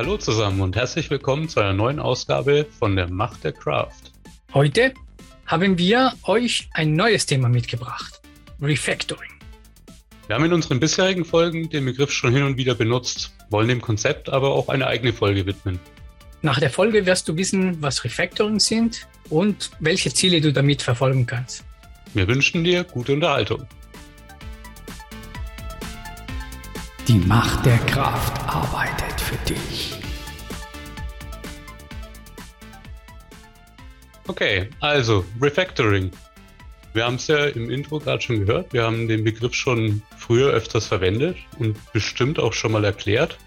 Hallo zusammen und herzlich willkommen zu einer neuen Ausgabe von der Macht der Craft. Heute haben wir euch ein neues Thema mitgebracht. Refactoring. Wir haben in unseren bisherigen Folgen den Begriff schon hin und wieder benutzt, wollen dem Konzept aber auch eine eigene Folge widmen. Nach der Folge wirst du wissen, was Refactoring sind und welche Ziele du damit verfolgen kannst. Wir wünschen dir gute Unterhaltung. Die Macht der Kraft arbeitet für dich. Okay, also Refactoring. Wir haben es ja im Intro gerade schon gehört. Wir haben den Begriff schon früher öfters verwendet und bestimmt auch schon mal erklärt.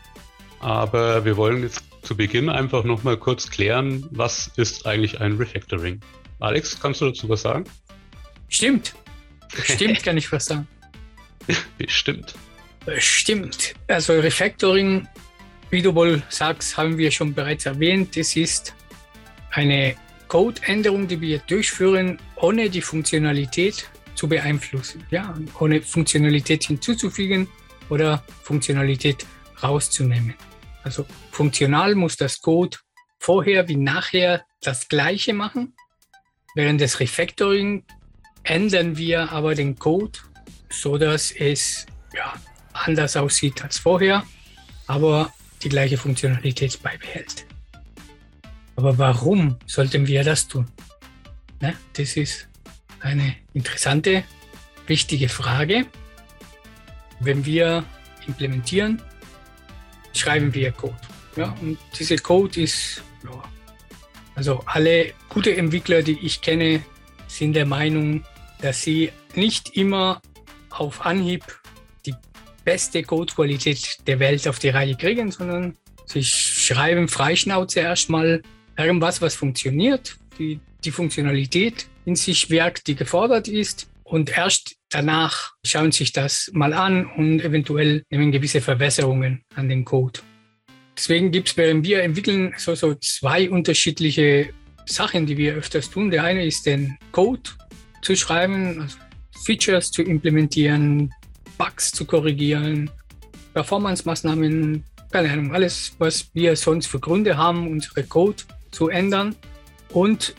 Aber wir wollen jetzt zu Beginn einfach nochmal kurz klären, was ist eigentlich ein Refactoring? Alex, kannst du dazu was sagen? Stimmt. Stimmt, kann ich was sagen. Bestimmt. Stimmt. Also Refactoring, wie du wohl sagst, haben wir schon bereits erwähnt. Es ist eine Codeänderung, die wir durchführen, ohne die Funktionalität zu beeinflussen. Ja, ohne Funktionalität hinzuzufügen oder Funktionalität rauszunehmen. Also funktional muss das Code vorher wie nachher das gleiche machen. Während des Refactoring ändern wir aber den Code, so dass es ja, anders aussieht als vorher, aber die gleiche Funktionalität beibehält. Aber warum sollten wir das tun? Ne? Das ist eine interessante, wichtige Frage. Wenn wir implementieren, schreiben wir Code. Ja? Und dieser Code ist, ja, also alle gute Entwickler, die ich kenne, sind der Meinung, dass sie nicht immer auf Anhieb beste Codequalität der Welt auf die Reihe kriegen, sondern sie schreiben Freischnauze erstmal irgendwas, was funktioniert, die, die Funktionalität in sich wirkt, die gefordert ist. Und erst danach schauen sich das mal an und eventuell nehmen gewisse Verbesserungen an den Code. Deswegen gibt es, während wir entwickeln, so, so zwei unterschiedliche Sachen, die wir öfters tun. Der eine ist den Code zu schreiben, also Features zu implementieren, Bugs zu korrigieren, Performance-Maßnahmen, keine Ahnung, alles, was wir sonst für Gründe haben, unsere Code zu ändern. Und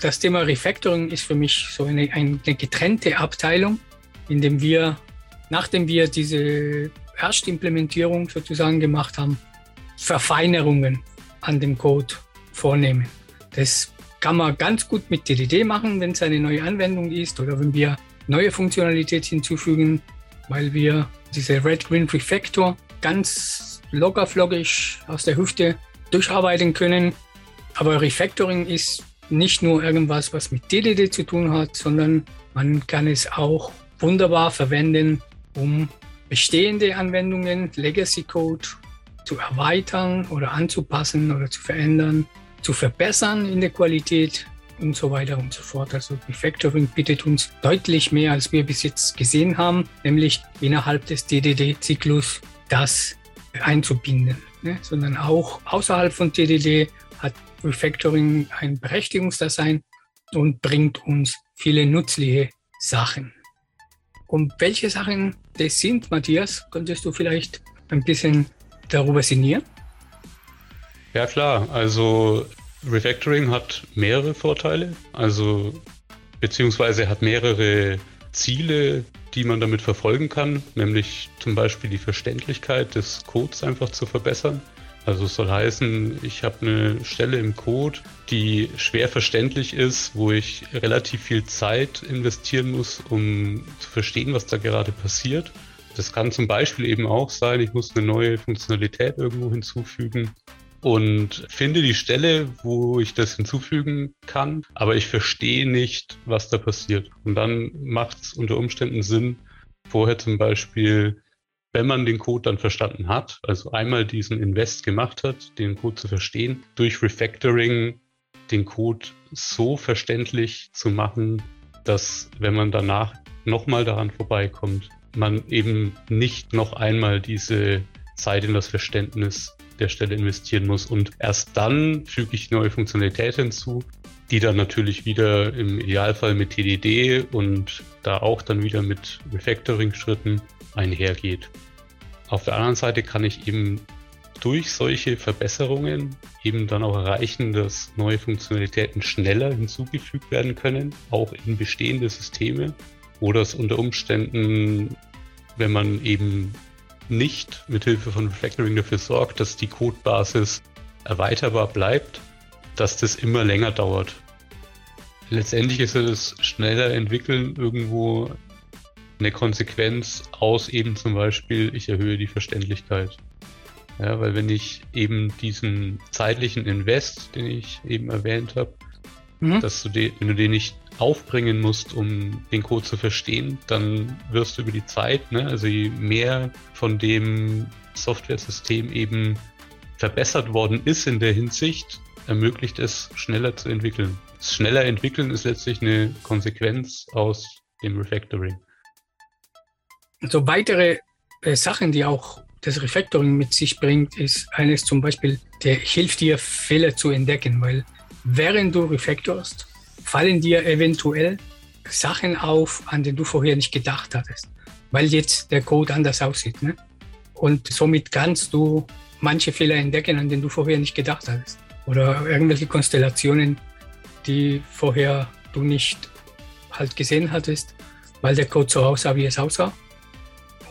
das Thema Refactoring ist für mich so eine, eine getrennte Abteilung, in dem wir, nachdem wir diese Erstimplementierung sozusagen gemacht haben, Verfeinerungen an dem Code vornehmen. Das kann man ganz gut mit DDD machen, wenn es eine neue Anwendung ist oder wenn wir neue Funktionalität hinzufügen, weil wir diese Red-Green Refactor ganz lockerflockig aus der Hüfte durcharbeiten können. Aber Refactoring ist nicht nur irgendwas, was mit DDD zu tun hat, sondern man kann es auch wunderbar verwenden, um bestehende Anwendungen, Legacy Code zu erweitern oder anzupassen oder zu verändern, zu verbessern in der Qualität und so weiter und so fort. Also Refactoring bietet uns deutlich mehr, als wir bis jetzt gesehen haben, nämlich innerhalb des DDD-Zyklus das einzubinden, ne? sondern auch außerhalb von DDD hat Refactoring ein Berechtigungsdasein und bringt uns viele nützliche Sachen. Und welche Sachen das sind, Matthias, könntest du vielleicht ein bisschen darüber sinnieren? Ja klar, also Refactoring hat mehrere Vorteile, also beziehungsweise hat mehrere Ziele, die man damit verfolgen kann, nämlich zum Beispiel die Verständlichkeit des Codes einfach zu verbessern. Also es soll heißen, ich habe eine Stelle im Code, die schwer verständlich ist, wo ich relativ viel Zeit investieren muss, um zu verstehen, was da gerade passiert. Das kann zum Beispiel eben auch sein, ich muss eine neue Funktionalität irgendwo hinzufügen und finde die Stelle, wo ich das hinzufügen kann, aber ich verstehe nicht, was da passiert. Und dann macht es unter Umständen Sinn, vorher zum Beispiel wenn man den Code dann verstanden hat, also einmal diesen Invest gemacht hat, den Code zu verstehen, durch Refactoring den Code so verständlich zu machen, dass wenn man danach nochmal daran vorbeikommt, man eben nicht noch einmal diese Zeit in das Verständnis der Stelle investieren muss. Und erst dann füge ich neue Funktionalität hinzu, die dann natürlich wieder im Idealfall mit TDD und da auch dann wieder mit Refactoring-Schritten einhergeht. Auf der anderen Seite kann ich eben durch solche Verbesserungen eben dann auch erreichen, dass neue Funktionalitäten schneller hinzugefügt werden können, auch in bestehende Systeme, oder es unter Umständen, wenn man eben nicht mit Hilfe von Refactoring dafür sorgt, dass die Codebasis erweiterbar bleibt, dass das immer länger dauert. Letztendlich ist es schneller entwickeln irgendwo eine Konsequenz aus eben zum Beispiel, ich erhöhe die Verständlichkeit. Ja, weil wenn ich eben diesen zeitlichen Invest, den ich eben erwähnt habe, mhm. dass du den, wenn du den nicht aufbringen musst, um den Code zu verstehen, dann wirst du über die Zeit, ne, also je mehr von dem Software-System eben verbessert worden ist in der Hinsicht, ermöglicht es schneller zu entwickeln. Das schneller entwickeln ist letztlich eine Konsequenz aus dem Refactoring. So weitere äh, Sachen, die auch das Refactoring mit sich bringt, ist eines zum Beispiel, der hilft dir Fehler zu entdecken, weil während du refactorst, fallen dir eventuell Sachen auf, an denen du vorher nicht gedacht hattest, weil jetzt der Code anders aussieht. Ne? Und somit kannst du manche Fehler entdecken, an denen du vorher nicht gedacht hattest. Oder irgendwelche Konstellationen, die vorher du nicht halt gesehen hattest, weil der Code so aussah, wie es aussah.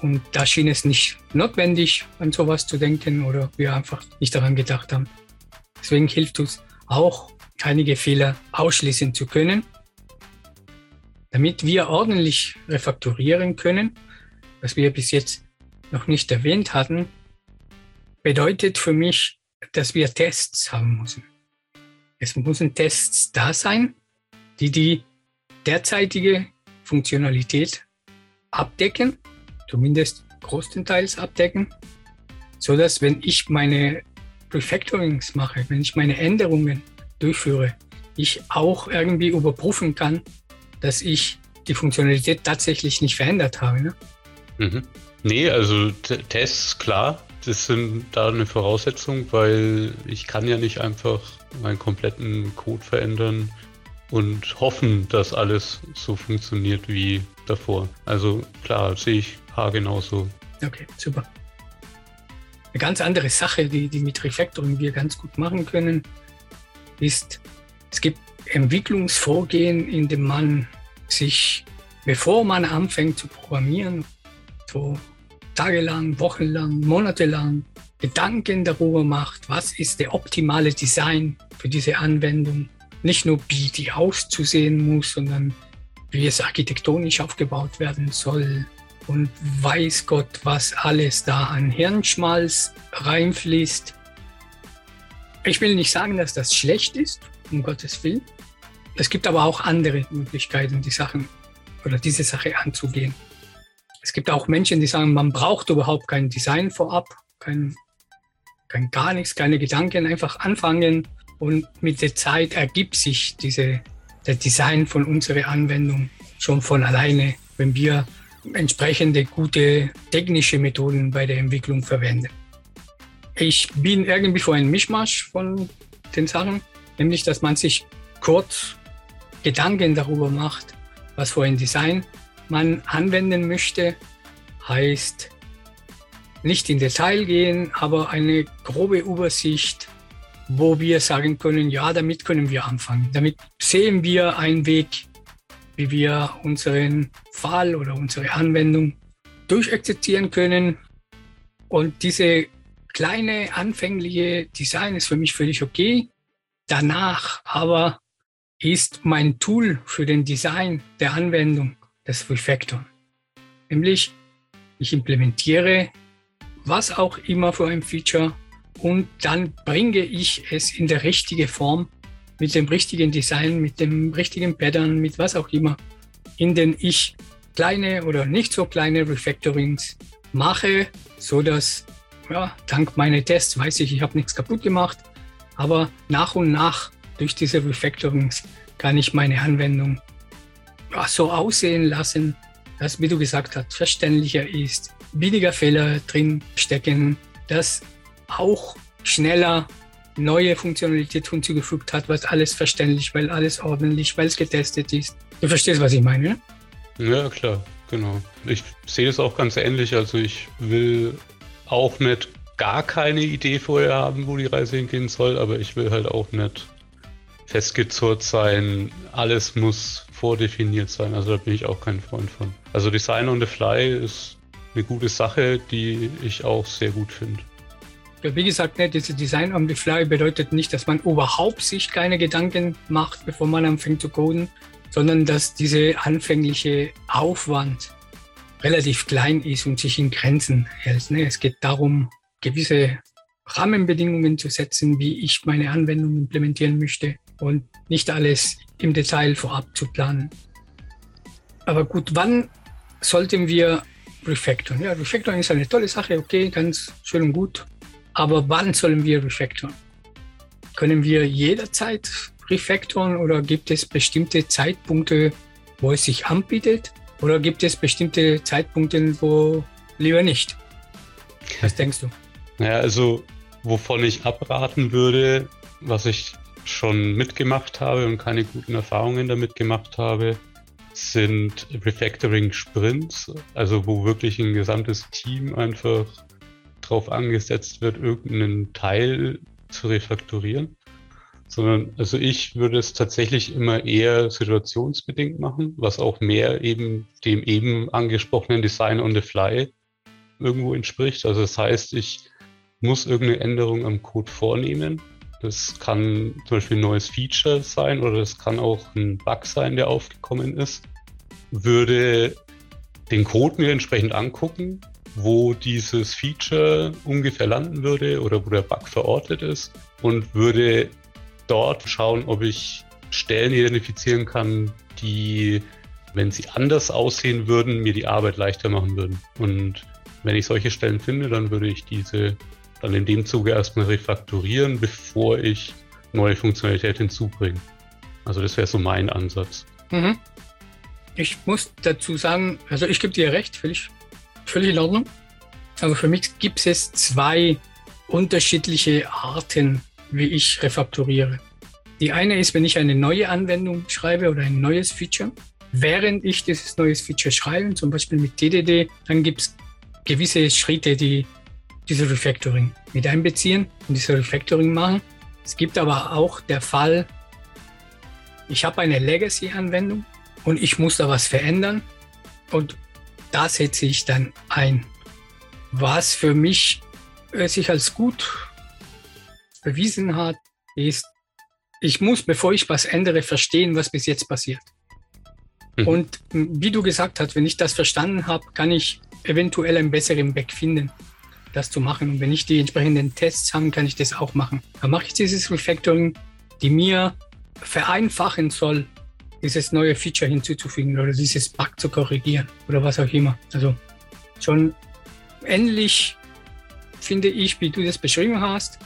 Und da schien es nicht notwendig, an sowas zu denken oder wir einfach nicht daran gedacht haben. Deswegen hilft uns auch, einige Fehler ausschließen zu können, damit wir ordentlich refakturieren können, was wir bis jetzt noch nicht erwähnt hatten, bedeutet für mich, dass wir Tests haben müssen. Es müssen Tests da sein, die die derzeitige Funktionalität abdecken zumindest größtenteils abdecken, so dass wenn ich meine Refactorings mache, wenn ich meine Änderungen durchführe, ich auch irgendwie überprüfen kann, dass ich die Funktionalität tatsächlich nicht verändert habe. Ne? Mhm. Nee, also Tests, klar, das sind da eine Voraussetzung, weil ich kann ja nicht einfach meinen kompletten Code verändern und hoffen, dass alles so funktioniert wie davor. Also klar, sehe ich genauso. Okay, super. Eine ganz andere Sache, die, die mit Refactoring wir ganz gut machen können, ist, es gibt Entwicklungsvorgehen, in dem man sich, bevor man anfängt zu programmieren, so tagelang, wochenlang, monatelang Gedanken darüber macht, was ist der optimale Design für diese Anwendung. Nicht nur, wie die auszusehen muss, sondern wie es architektonisch aufgebaut werden soll, und weiß Gott, was alles da an Hirnschmalz reinfließt. Ich will nicht sagen, dass das schlecht ist, um Gottes Willen. Es gibt aber auch andere Möglichkeiten, die Sachen oder diese Sache anzugehen. Es gibt auch Menschen, die sagen, man braucht überhaupt kein Design vorab, kein, kein gar nichts, keine Gedanken, einfach anfangen und mit der Zeit ergibt sich diese, der Design von unserer Anwendung schon von alleine, wenn wir entsprechende gute technische Methoden bei der Entwicklung verwende. Ich bin irgendwie vor einem Mischmasch von den Sachen, nämlich dass man sich kurz Gedanken darüber macht, was für ein Design man anwenden möchte, heißt nicht in Detail gehen, aber eine grobe Übersicht, wo wir sagen können, ja, damit können wir anfangen. Damit sehen wir einen Weg, wie wir unseren Fall oder unsere Anwendung durchexerzieren können. Und diese kleine anfängliche Design ist für mich völlig okay. Danach aber ist mein Tool für den Design der Anwendung das Refactor. Nämlich, ich implementiere was auch immer für ein Feature und dann bringe ich es in der richtige Form mit dem richtigen Design, mit dem richtigen Pattern, mit was auch immer, in den ich kleine oder nicht so kleine Refactorings mache, so dass ja, dank meiner Tests weiß ich, ich habe nichts kaputt gemacht, aber nach und nach durch diese Refactorings kann ich meine Anwendung ja, so aussehen lassen, dass, wie du gesagt hast, verständlicher ist, weniger Fehler drin stecken, dass auch schneller neue Funktionalität hinzugefügt hat, was alles verständlich, weil alles ordentlich, weil es getestet ist. Du verstehst, was ich meine? Ja, klar, genau. Ich sehe es auch ganz ähnlich. Also ich will auch nicht gar keine Idee vorher haben, wo die Reise hingehen soll, aber ich will halt auch nicht festgezurrt sein. Alles muss vordefiniert sein. Also da bin ich auch kein Freund von. Also Design on the Fly ist eine gute Sache, die ich auch sehr gut finde. Wie gesagt, ne, diese Design on the Fly bedeutet nicht, dass man überhaupt sich keine Gedanken macht, bevor man anfängt zu coden, sondern dass dieser anfängliche Aufwand relativ klein ist und sich in Grenzen hält. Ne? Es geht darum, gewisse Rahmenbedingungen zu setzen, wie ich meine Anwendung implementieren möchte und nicht alles im Detail vorab zu planen. Aber gut, wann sollten wir refactoren? Ja, refactoren ist eine tolle Sache, okay, ganz schön und gut. Aber wann sollen wir refactoren? Können wir jederzeit refactoren oder gibt es bestimmte Zeitpunkte, wo es sich anbietet? Oder gibt es bestimmte Zeitpunkte, wo lieber nicht? Was denkst du? Naja, also wovon ich abraten würde, was ich schon mitgemacht habe und keine guten Erfahrungen damit gemacht habe, sind Refactoring Sprints, also wo wirklich ein gesamtes Team einfach drauf angesetzt wird, irgendeinen Teil zu refaktorieren. Sondern, also ich würde es tatsächlich immer eher situationsbedingt machen, was auch mehr eben dem eben angesprochenen Design on the Fly irgendwo entspricht. Also das heißt, ich muss irgendeine Änderung am Code vornehmen das kann zum Beispiel ein neues Feature sein oder das kann auch ein Bug sein, der aufgekommen ist. Würde den Code mir entsprechend angucken, wo dieses Feature ungefähr landen würde oder wo der Bug verortet ist und würde dort schauen, ob ich Stellen identifizieren kann, die, wenn sie anders aussehen würden, mir die Arbeit leichter machen würden. Und wenn ich solche Stellen finde, dann würde ich diese dann in dem Zuge erstmal refaktorieren, bevor ich neue Funktionalität hinzubringe. Also das wäre so mein Ansatz. Mhm. Ich muss dazu sagen, also ich gebe dir recht, völlig, völlig in Ordnung. Aber für mich gibt es zwei unterschiedliche Arten, wie ich refaktoriere. Die eine ist, wenn ich eine neue Anwendung schreibe oder ein neues Feature. Während ich dieses neues Feature schreibe, zum Beispiel mit TDD, dann gibt es gewisse Schritte, die diese Refactoring mit einbeziehen und diese Refactoring machen. Es gibt aber auch der Fall, ich habe eine Legacy-Anwendung und ich muss da was verändern und da setze ich dann ein. Was für mich äh, sich als gut bewiesen hat, ist, ich muss, bevor ich was ändere, verstehen, was bis jetzt passiert. Mhm. Und wie du gesagt hast, wenn ich das verstanden habe, kann ich eventuell einen besseren Weg finden das zu machen. Und wenn ich die entsprechenden Tests habe, kann ich das auch machen. Dann mache ich dieses Refactoring, die mir vereinfachen soll, dieses neue Feature hinzuzufügen oder dieses Bug zu korrigieren oder was auch immer. Also schon ähnlich finde ich, wie du das beschrieben hast.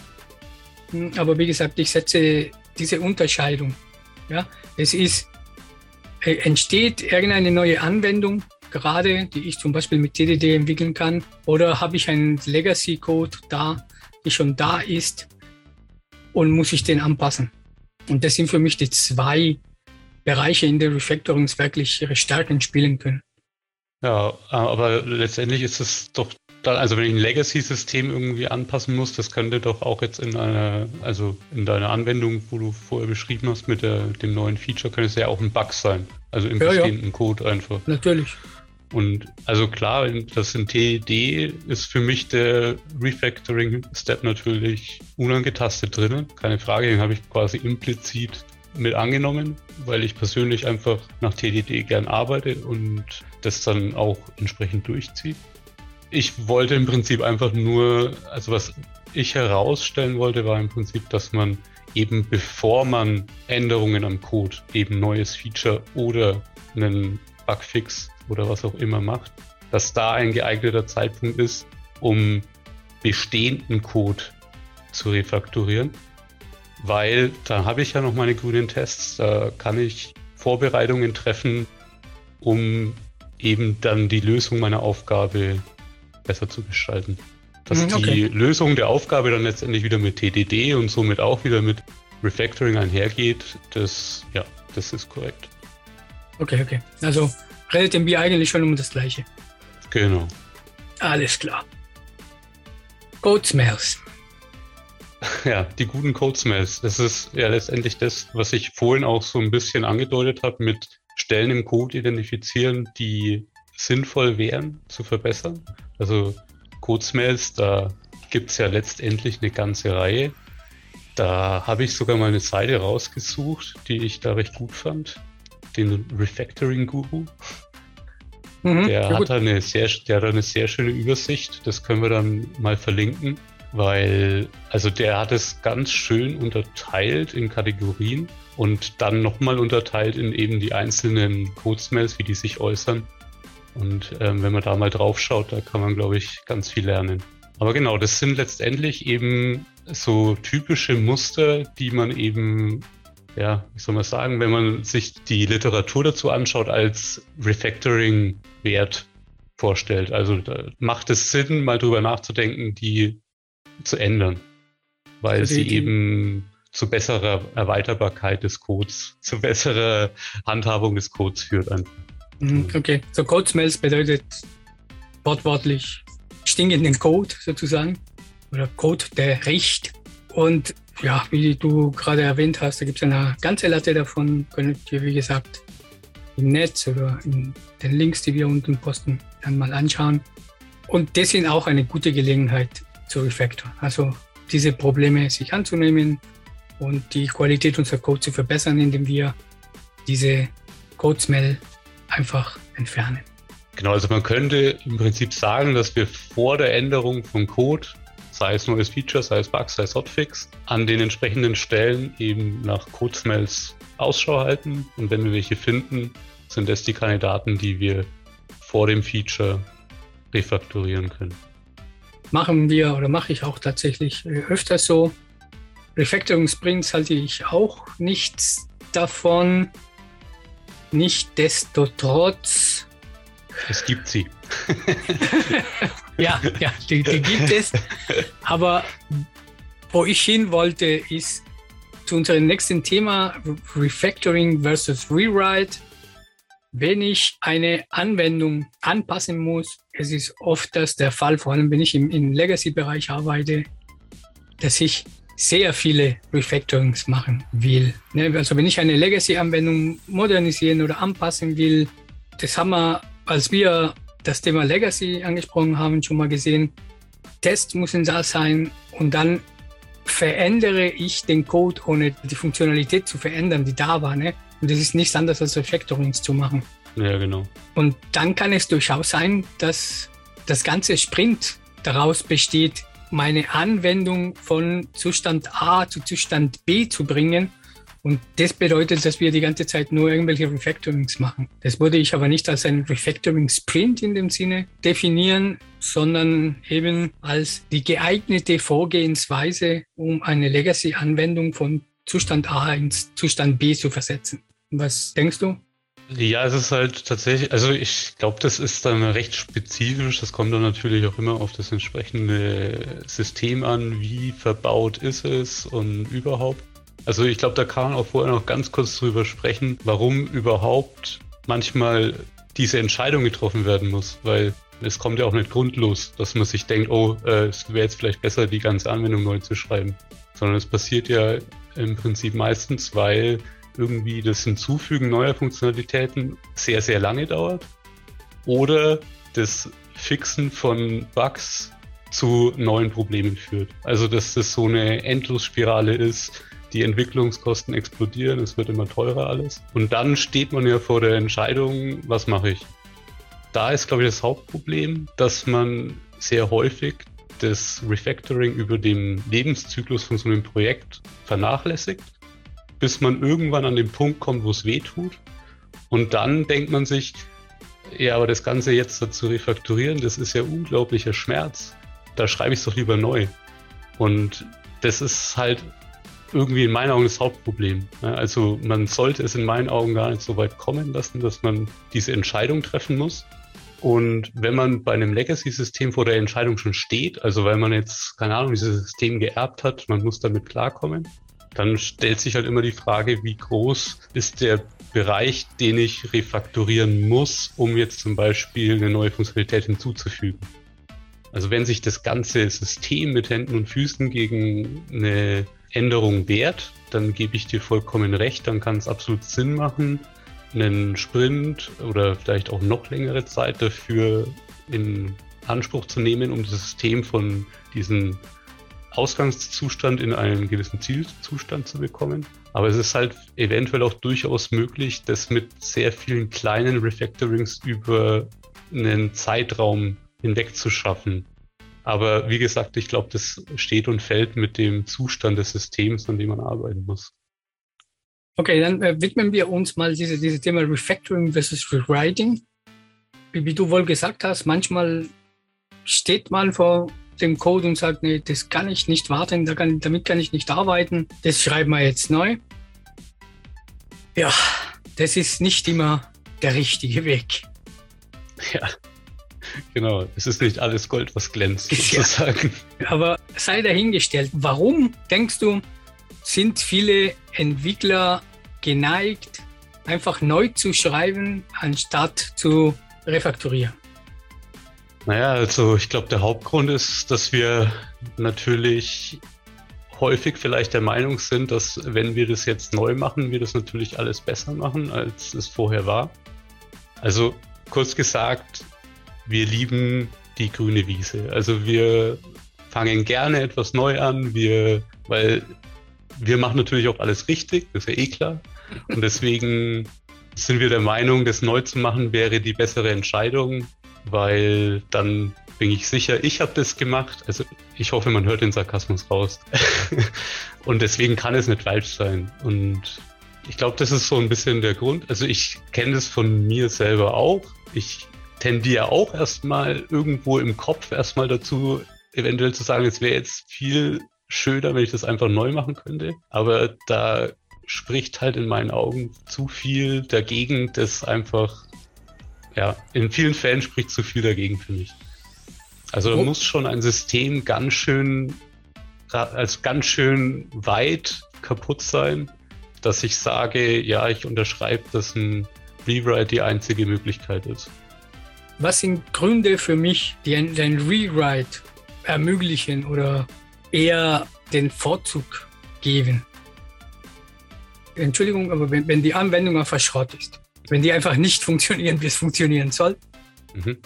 Aber wie gesagt, ich setze diese Unterscheidung. Ja, es ist, äh, entsteht irgendeine neue Anwendung, gerade, die ich zum Beispiel mit TDD entwickeln kann? Oder habe ich einen Legacy-Code da, der schon da ist und muss ich den anpassen? Und das sind für mich die zwei Bereiche, in denen Refactorings wirklich ihre Stärken spielen können. Ja, aber letztendlich ist es doch dann, also wenn ich ein Legacy-System irgendwie anpassen muss, das könnte doch auch jetzt in einer, also in deiner Anwendung, wo du vorher beschrieben hast mit der, dem neuen Feature, könnte es ja auch ein Bug sein. Also im ja, bestehenden ja. Code einfach. Natürlich. Und also klar, das in TED ist für mich der Refactoring-Step natürlich unangetastet drinnen. Keine Frage, den habe ich quasi implizit mit angenommen, weil ich persönlich einfach nach TDD gern arbeite und das dann auch entsprechend durchziehe. Ich wollte im Prinzip einfach nur, also was ich herausstellen wollte, war im Prinzip, dass man eben bevor man Änderungen am Code, eben neues Feature oder einen Bugfix oder was auch immer macht, dass da ein geeigneter Zeitpunkt ist, um bestehenden Code zu refaktorieren. Weil da habe ich ja noch meine grünen Tests, da kann ich Vorbereitungen treffen, um eben dann die Lösung meiner Aufgabe besser zu gestalten. Dass mhm, okay. die Lösung der Aufgabe dann letztendlich wieder mit TDD und somit auch wieder mit Refactoring einhergeht, das, ja, das ist korrekt. Okay, okay. Also redet wir eigentlich schon um das Gleiche. Genau. Alles klar. Code Smells. Ja, die guten Code Smells. Das ist ja letztendlich das, was ich vorhin auch so ein bisschen angedeutet habe mit Stellen im Code identifizieren, die sinnvoll wären zu verbessern. Also Code Smells, da gibt es ja letztendlich eine ganze Reihe. Da habe ich sogar mal eine Seite rausgesucht, die ich da recht gut fand. Den Refactoring Guru. Mhm, der, hat eine sehr, der hat eine sehr schöne Übersicht. Das können wir dann mal verlinken, weil, also der hat es ganz schön unterteilt in Kategorien und dann nochmal unterteilt in eben die einzelnen Code-Smells, wie die sich äußern. Und ähm, wenn man da mal drauf schaut, da kann man, glaube ich, ganz viel lernen. Aber genau, das sind letztendlich eben so typische Muster, die man eben ja, wie soll man sagen, wenn man sich die Literatur dazu anschaut, als Refactoring-Wert vorstellt. Also da macht es Sinn, mal drüber nachzudenken, die zu ändern, weil also sie eben zu besserer Erweiterbarkeit des Codes, zu besserer Handhabung des Codes führt. Einfach. Mhm, okay, so Code Smells bedeutet wortwörtlich stinkenden Code sozusagen oder Code, der riecht. Und ja, wie du gerade erwähnt hast, da gibt es eine ganze Latte davon. Könnt ihr, wie gesagt, im Netz oder in den Links, die wir unten posten, dann mal anschauen. Und das sind auch eine gute Gelegenheit zu Refactor. Also diese Probleme sich anzunehmen und die Qualität unserer Code zu verbessern, indem wir diese Code-Smell einfach entfernen. Genau, also man könnte im Prinzip sagen, dass wir vor der Änderung von Code sei es neues Feature, sei es Bugs, sei es Hotfix, an den entsprechenden Stellen eben nach Code-Smells Ausschau halten. Und wenn wir welche finden, sind das die Kandidaten, die wir vor dem Feature refakturieren können. Machen wir oder mache ich auch tatsächlich äh, öfter so. Refactoring Sprints halte ich auch nichts davon. Nichtsdestotrotz. Es gibt sie. ja, ja, die, die gibt es. Aber wo ich hin wollte, ist zu unserem nächsten Thema Refactoring versus Rewrite. Wenn ich eine Anwendung anpassen muss, es ist oft das der Fall, vor allem wenn ich im, im Legacy-Bereich arbeite, dass ich sehr viele Refactorings machen will. Ne, also wenn ich eine Legacy-Anwendung modernisieren oder anpassen will, das haben wir, als wir das Thema Legacy angesprochen haben, schon mal gesehen. Tests müssen da sein und dann verändere ich den Code, ohne die Funktionalität zu verändern, die da war. Ne? Und das ist nichts anderes als Refactorings zu machen. Ja, genau. Und dann kann es durchaus sein, dass das ganze Sprint daraus besteht, meine Anwendung von Zustand A zu Zustand B zu bringen und das bedeutet, dass wir die ganze Zeit nur irgendwelche Refactorings machen. Das würde ich aber nicht als ein Refactoring-Sprint in dem Sinne definieren, sondern eben als die geeignete Vorgehensweise, um eine Legacy-Anwendung von Zustand A ins Zustand B zu versetzen. Was denkst du? Ja, es ist halt tatsächlich, also ich glaube, das ist dann recht spezifisch. Das kommt dann natürlich auch immer auf das entsprechende System an. Wie verbaut ist es und überhaupt. Also ich glaube, da kann man auch vorher noch ganz kurz drüber sprechen, warum überhaupt manchmal diese Entscheidung getroffen werden muss, weil es kommt ja auch nicht grundlos, dass man sich denkt, oh, äh, es wäre jetzt vielleicht besser, die ganze Anwendung neu zu schreiben, sondern es passiert ja im Prinzip meistens, weil irgendwie das Hinzufügen neuer Funktionalitäten sehr, sehr lange dauert oder das Fixen von Bugs zu neuen Problemen führt. Also dass das so eine Endlosspirale ist, die Entwicklungskosten explodieren, es wird immer teurer alles. Und dann steht man ja vor der Entscheidung, was mache ich? Da ist, glaube ich, das Hauptproblem, dass man sehr häufig das Refactoring über den Lebenszyklus von so einem Projekt vernachlässigt, bis man irgendwann an den Punkt kommt, wo es weh tut. Und dann denkt man sich, ja, aber das Ganze jetzt zu refaktorieren, das ist ja unglaublicher Schmerz. Da schreibe ich es doch lieber neu. Und das ist halt irgendwie in meinen Augen das Hauptproblem. Also man sollte es in meinen Augen gar nicht so weit kommen lassen, dass man diese Entscheidung treffen muss. Und wenn man bei einem Legacy-System vor der Entscheidung schon steht, also weil man jetzt, keine Ahnung, dieses System geerbt hat, man muss damit klarkommen, dann stellt sich halt immer die Frage, wie groß ist der Bereich, den ich refaktorieren muss, um jetzt zum Beispiel eine neue Funktionalität hinzuzufügen. Also wenn sich das ganze System mit Händen und Füßen gegen eine Änderung wehrt, dann gebe ich dir vollkommen recht, dann kann es absolut Sinn machen, einen Sprint oder vielleicht auch noch längere Zeit dafür in Anspruch zu nehmen, um das System von diesem Ausgangszustand in einen gewissen Zielzustand zu bekommen. Aber es ist halt eventuell auch durchaus möglich, das mit sehr vielen kleinen Refactorings über einen Zeitraum hinweg zu schaffen. Aber wie gesagt, ich glaube, das steht und fällt mit dem Zustand des Systems, an dem man arbeiten muss. Okay, dann äh, widmen wir uns mal dieses diese Thema Refactoring versus Rewriting. Wie, wie, du wohl gesagt hast, manchmal steht man vor dem Code und sagt, nee, das kann ich nicht warten, da kann, damit kann ich nicht arbeiten, das schreiben wir jetzt neu. Ja, das ist nicht immer der richtige Weg. Ja, genau. Es ist nicht alles Gold, was glänzt, sozusagen. Ja. Aber sei dahingestellt, warum denkst du, sind viele Entwickler geneigt, einfach neu zu schreiben, anstatt zu refakturieren? Naja, also ich glaube, der Hauptgrund ist, dass wir natürlich häufig vielleicht der Meinung sind, dass wenn wir das jetzt neu machen, wir das natürlich alles besser machen, als es vorher war. Also kurz gesagt, wir lieben die grüne Wiese. Also wir fangen gerne etwas neu an, wir, weil wir machen natürlich auch alles richtig, das ist ja eh klar. Und deswegen sind wir der Meinung, das neu zu machen wäre die bessere Entscheidung, weil dann bin ich sicher, ich habe das gemacht. Also ich hoffe, man hört den Sarkasmus raus. und deswegen kann es nicht falsch sein. Und ich glaube, das ist so ein bisschen der Grund. Also ich kenne das von mir selber auch. Ich tendiere auch erstmal irgendwo im Kopf erstmal dazu, eventuell zu sagen, es wäre jetzt viel schöner, wenn ich das einfach neu machen könnte. Aber da spricht halt in meinen Augen zu viel dagegen, das einfach, ja, in vielen Fällen spricht zu viel dagegen für mich. Also oh. muss schon ein System ganz schön, als ganz schön weit kaputt sein, dass ich sage, ja, ich unterschreibe, dass ein Rewrite die einzige Möglichkeit ist. Was sind Gründe für mich, die ein, ein Rewrite ermöglichen oder eher den Vorzug geben? Entschuldigung, aber wenn, wenn die Anwendung einfach Schrott ist, wenn die einfach nicht funktionieren, wie es funktionieren soll, mhm.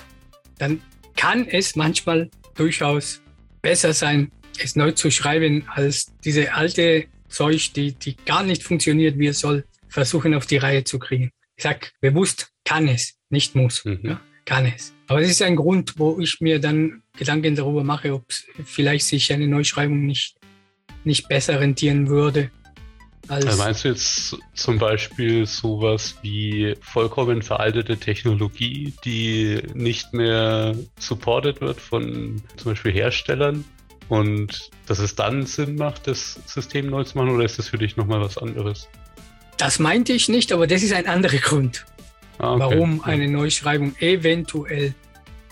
dann kann es manchmal durchaus besser sein, es neu zu schreiben, als diese alte Zeug, die, die gar nicht funktioniert, wie es soll, versuchen auf die Reihe zu kriegen. Ich sage bewusst, kann es, nicht muss. Mhm. Ja, kann es. Aber das ist ein Grund, wo ich mir dann Gedanken darüber mache, ob vielleicht sich eine Neuschreibung nicht, nicht besser rentieren würde, als meinst du jetzt zum Beispiel sowas wie vollkommen veraltete Technologie, die nicht mehr supported wird von zum Beispiel Herstellern? Und dass es dann Sinn macht, das System neu zu machen, oder ist das für dich nochmal was anderes? Das meinte ich nicht, aber das ist ein anderer Grund, ah, okay. warum eine Neuschreibung eventuell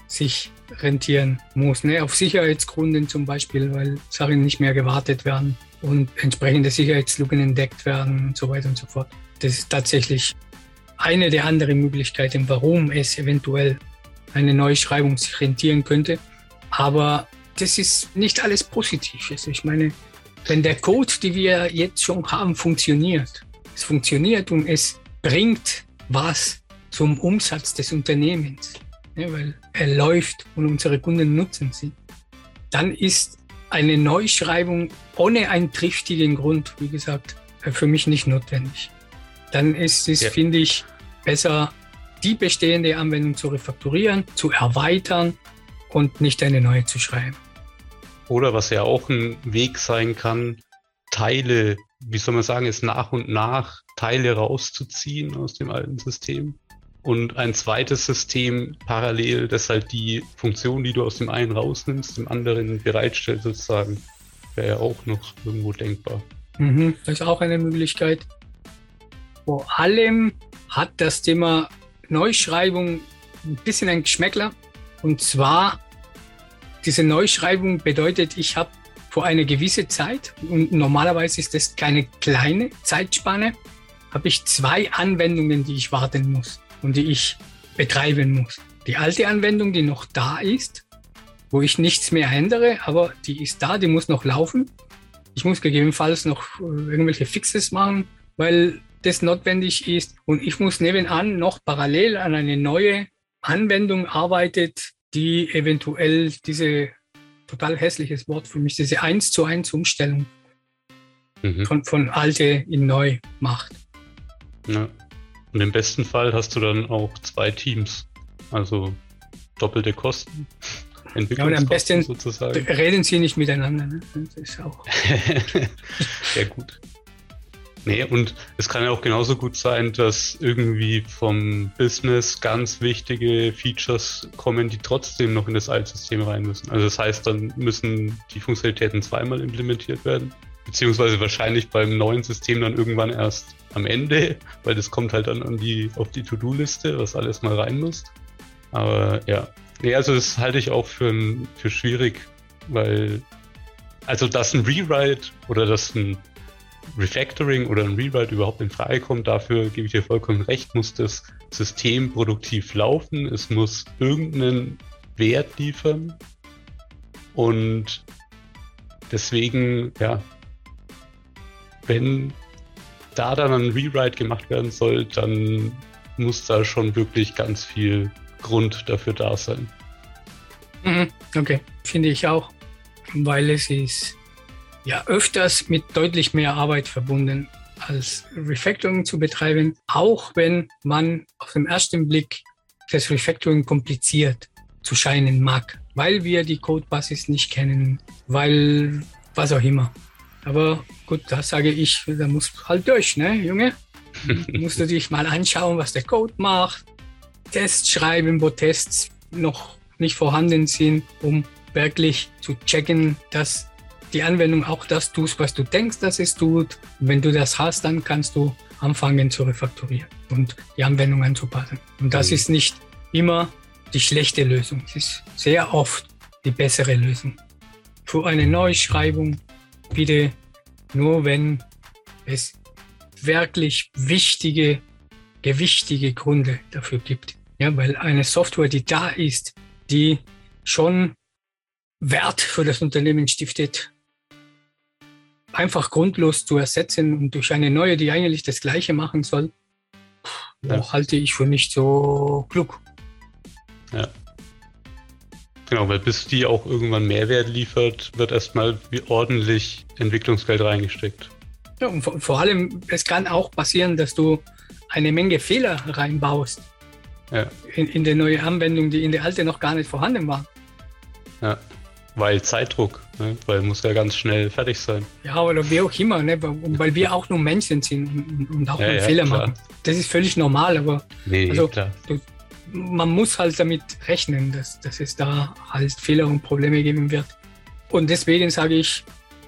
sich rentieren muss. Ne? Auf Sicherheitsgründen zum Beispiel, weil Sachen nicht mehr gewartet werden und entsprechende Sicherheitslücken entdeckt werden und so weiter und so fort. Das ist tatsächlich eine der anderen Möglichkeiten, warum es eventuell eine Neuschreibung sich rentieren könnte. Aber das ist nicht alles positiv. Also ich meine, wenn der Code, den wir jetzt schon haben, funktioniert, es funktioniert und es bringt was zum Umsatz des Unternehmens, ne, weil er läuft und unsere Kunden nutzen sie, dann ist eine Neuschreibung ohne einen triftigen Grund, wie gesagt, für mich nicht notwendig. Dann ist es, ja. finde ich, besser, die bestehende Anwendung zu refakturieren, zu erweitern und nicht eine neue zu schreiben. Oder was ja auch ein Weg sein kann, Teile, wie soll man sagen, es nach und nach Teile rauszuziehen aus dem alten System und ein zweites System parallel, das halt die Funktion, die du aus dem einen rausnimmst, dem anderen bereitstellt sozusagen, wäre ja auch noch irgendwo denkbar. Mhm, das ist auch eine Möglichkeit. Vor allem hat das Thema Neuschreibung ein bisschen ein Geschmäckler. Und zwar, diese Neuschreibung bedeutet, ich habe vor einer gewissen Zeit, und normalerweise ist das keine kleine Zeitspanne, habe ich zwei Anwendungen, die ich warten muss und die ich betreiben muss. Die alte Anwendung, die noch da ist, wo ich nichts mehr ändere, aber die ist da, die muss noch laufen. Ich muss gegebenenfalls noch äh, irgendwelche Fixes machen, weil das notwendig ist. Und ich muss nebenan noch parallel an eine neue Anwendung arbeitet, die eventuell diese total hässliches Wort für mich, diese 1 zu 1 Umstellung mhm. von, von alte in neu macht. Ja. Und im besten Fall hast du dann auch zwei Teams. Also doppelte Kosten. Ja, und am besten sozusagen. reden sie nicht miteinander. Ne? Das ist auch. Sehr gut. Nee, und es kann ja auch genauso gut sein, dass irgendwie vom Business ganz wichtige Features kommen, die trotzdem noch in das Altsystem rein müssen. Also das heißt, dann müssen die Funktionalitäten zweimal implementiert werden. Beziehungsweise wahrscheinlich beim neuen System dann irgendwann erst am Ende, weil das kommt halt dann an die, auf die To-Do-Liste, was alles mal rein muss. Aber ja. Nee, also das halte ich auch für, für schwierig, weil also dass ein Rewrite oder dass ein Refactoring oder ein Rewrite überhaupt in Frage kommt, dafür gebe ich dir vollkommen recht, muss das System produktiv laufen, es muss irgendeinen Wert liefern und deswegen, ja, wenn da dann ein Rewrite gemacht werden soll, dann muss da schon wirklich ganz viel Grund dafür da sein. Mhm, okay, finde ich auch, weil es ist ja öfters mit deutlich mehr Arbeit verbunden, als Refactoring zu betreiben, auch wenn man auf den ersten Blick das Refactoring kompliziert zu scheinen mag, weil wir die Codebasis nicht kennen, weil was auch immer. Aber gut, das sage ich, da musst du halt durch, ne, Junge? musst du dich mal anschauen, was der Code macht, Tests schreiben, wo Tests noch nicht vorhanden sind, um wirklich zu checken, dass die Anwendung auch das tut, was du denkst, dass es tut. wenn du das hast, dann kannst du anfangen zu refakturieren und die Anwendung anzupassen. Und das mhm. ist nicht immer die schlechte Lösung. Es ist sehr oft die bessere Lösung. Für eine Neuschreibung bitte nur, wenn es wirklich wichtige, gewichtige Gründe dafür gibt. Ja, weil eine Software, die da ist, die schon Wert für das Unternehmen stiftet, einfach grundlos zu ersetzen und durch eine neue, die eigentlich das Gleiche machen soll, ja. halte ich für nicht so klug. Ja. Genau, weil bis die auch irgendwann Mehrwert liefert, wird erstmal ordentlich Entwicklungsgeld reingesteckt. Ja, und vor, vor allem, es kann auch passieren, dass du eine Menge Fehler reinbaust ja. in, in die neue Anwendung, die in der alte noch gar nicht vorhanden war. Ja. Weil Zeitdruck, ne? weil muss ja ganz schnell fertig sein. Ja, oder wie auch immer, ne? weil wir auch nur Menschen sind und, und auch ja, ja, Fehler klar. machen. Das ist völlig normal, aber nee, also, du, man muss halt damit rechnen, dass, dass es da halt Fehler und Probleme geben wird. Und deswegen sage ich,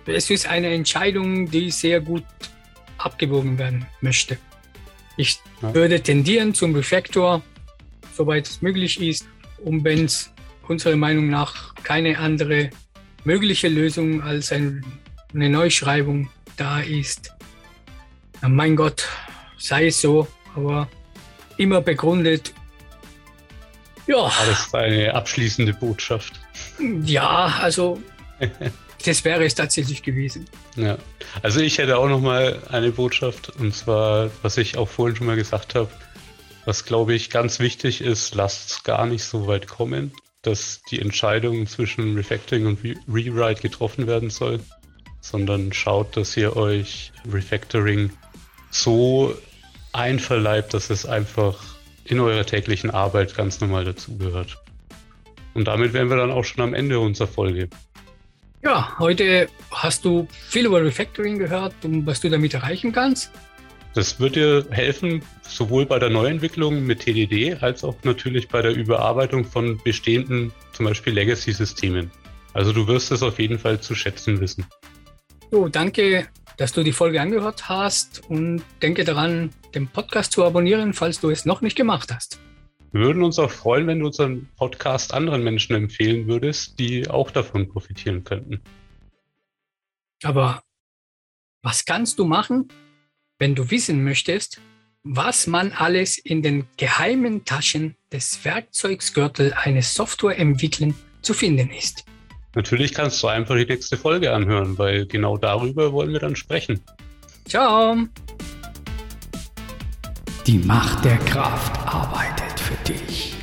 es ist eine Entscheidung, die sehr gut abgewogen werden möchte. Ich ja. würde tendieren zum Refactor, soweit es möglich ist. Und wenn es unserer Meinung nach keine andere mögliche Lösung als ein, eine Neuschreibung da ist. Mein Gott, sei es so, aber immer begründet. Ja. Das ist eine abschließende Botschaft. Ja, also das wäre es tatsächlich gewesen. Ja, also ich hätte auch noch mal eine Botschaft und zwar, was ich auch vorhin schon mal gesagt habe, was glaube ich ganz wichtig ist, lasst es gar nicht so weit kommen dass die Entscheidung zwischen Refactoring und Re Rewrite getroffen werden soll, sondern schaut, dass ihr euch Refactoring so einverleibt, dass es einfach in eurer täglichen Arbeit ganz normal dazugehört. Und damit wären wir dann auch schon am Ende unserer Folge. Ja, heute hast du viel über Refactoring gehört und was du damit erreichen kannst. Das wird dir helfen, sowohl bei der Neuentwicklung mit TDD als auch natürlich bei der Überarbeitung von bestehenden, zum Beispiel Legacy-Systemen. Also du wirst es auf jeden Fall zu schätzen wissen. So, danke, dass du die Folge angehört hast und denke daran, den Podcast zu abonnieren, falls du es noch nicht gemacht hast. Wir würden uns auch freuen, wenn du unseren Podcast anderen Menschen empfehlen würdest, die auch davon profitieren könnten. Aber was kannst du machen, wenn du wissen möchtest, was man alles in den geheimen Taschen des Werkzeugsgürtel eines Softwareentwicklern zu finden ist. Natürlich kannst du einfach die nächste Folge anhören, weil genau darüber wollen wir dann sprechen. Ciao! Die Macht der Kraft arbeitet für dich.